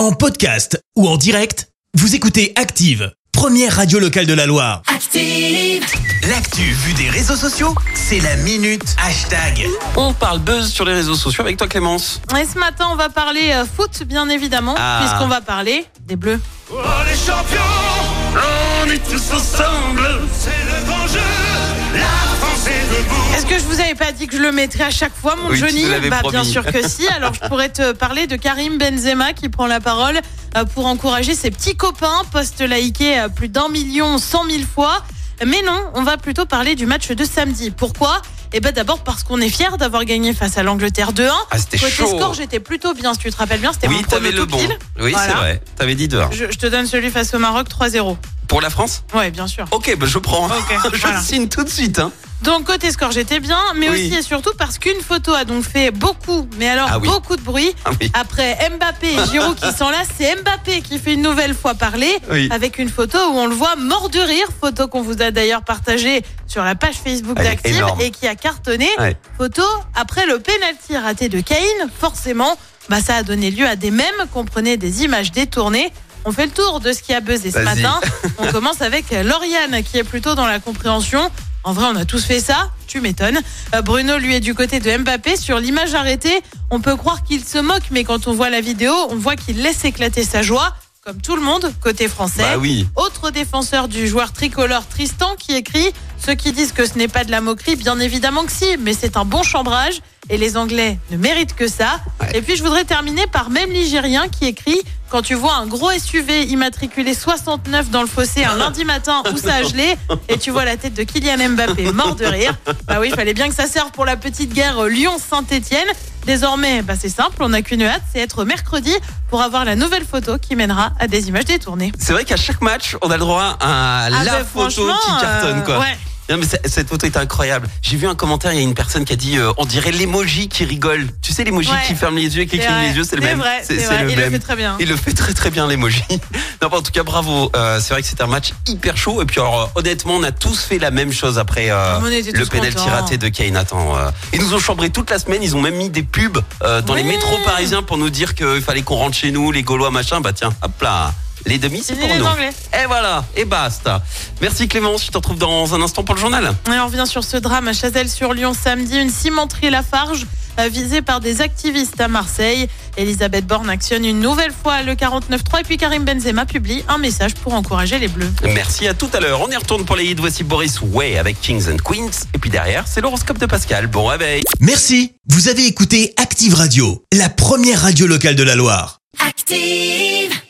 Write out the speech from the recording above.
En podcast ou en direct, vous écoutez Active, première radio locale de la Loire. Active. L'actu vue des réseaux sociaux, c'est la minute hashtag. On parle buzz sur les réseaux sociaux avec toi Clémence. Et ce matin, on va parler euh, foot, bien évidemment, Ah. puisqu'on va parler des Bleus. Oh les champions, on est tous ensemble, c'est le grand jeu, la que je vous avais pas dit que je le mettrais à chaque fois, mon Oui, Johnny Bah bien sûr que si. Alors je pourrais te parler de Karim Benzema qui prend la parole euh, pour encourager ses petits copains, post liké euh, plus d'un million cent mille fois. Mais non, on va plutôt parler du match de samedi. Pourquoi? Eh ben d'abord parce qu'on est fiers d'avoir gagné face à l'Angleterre 2-1. Ah, c'était Côté chaud. score, j'étais plutôt bien, si tu te rappelles bien, c'était Oui, mon prono le bon. pile. Oui, Voilà. c'est vrai. T'avais dit deux. Je, je te donne celui face au Maroc 3-0. Pour la France Ouais, bien sûr. Ok, bah je prends. Je voilà. signe tout de suite. Hein. Donc côté score j'étais bien, mais Oui. aussi et surtout parce qu'une photo a donc fait beaucoup, mais alors Ah oui. beaucoup de bruit. Ah oui. Après Mbappé et Giroud qui sont là, c'est Mbappé qui fait une nouvelle fois parler avec une photo où on le voit mort de rire, photo qu'on vous a d'ailleurs partagée sur la page Facebook d'Active et qui a cartonné. Ouais. Photo après le penalty raté de Kane, forcément, bah ça a donné lieu à des mèmes, comprenez des images détournées. On fait le tour de ce qui a buzzé ce matin. On commence avec Lauriane qui est plutôt dans la compréhension. En vrai, on a tous fait ça. Tu m'étonnes. Euh, Bruno, lui, est du côté de Mbappé. Sur l'image arrêtée, on peut croire qu'il se moque, mais quand on voit la vidéo, on voit qu'il laisse éclater sa joie, comme tout le monde, côté français. Bah oui. Autre défenseur du joueur tricolore Tristan qui écrit Ceux qui disent que ce n'est pas de la moquerie, bien évidemment que si, mais c'est un bon chambrage et les Anglais ne méritent que ça. Ouais. Et puis je voudrais terminer par même Ligérien qui écrit Quand tu vois un gros SUV immatriculé 69 dans le fossé un lundi matin où ça a gelé et tu vois la tête de Kylian Mbappé mort de rire, bah oui, il fallait bien que ça serve pour la petite guerre Lyon-Saint-Etienne. Désormais, bah c'est simple, on n'a qu'une hâte, c'est être mercredi pour avoir la nouvelle photo qui mènera à des images détournées. C'est vrai qu'à chaque match, on a le droit à Ah la bah, photo qui cartonne. euh, Quoi. ouais. Non, mais cette photo est incroyable. J'ai vu un commentaire, il y a une personne qui a dit euh, on dirait l'emoji qui rigole. Tu sais, l'emoji Ouais. qui ferme les yeux et qui cligne les yeux, c'est le même. vrai, c'est vrai. le Il le fait très bien. Il le fait très très bien l'emoji. Non, bah, en tout cas, bravo. Euh, c'est vrai que c'était un match hyper chaud. Et puis, alors, euh, honnêtement, on a tous fait la même chose après euh, était le penalty raté de Kane. Attends, ils nous ont chambré toute la semaine. Ils ont même mis des pubs euh, dans les métros parisiens pour nous dire qu'il fallait qu'on rentre chez nous, les Gaulois, machin. Bah tiens, hop là. Les demi, c'est pour les nous. Anglais. Et voilà, et basta. Merci Clémence, je te retrouve dans un instant pour le journal. Et on revient sur ce drame à Chazelles-sur-Lyon samedi. Une cimenterie Lafarge euh, visée par des activistes à Marseille. Elisabeth Borne actionne une nouvelle fois le 49.3 et puis Karim Benzema publie un message pour encourager les Bleus. Merci à tout à l'heure. On y retourne pour les hits. Voici Boris Way avec Kings and Queens. Et puis derrière, c'est l'horoscope de Pascal. Bon réveil. Merci, vous avez écouté Active Radio, la première radio locale de la Loire. Active.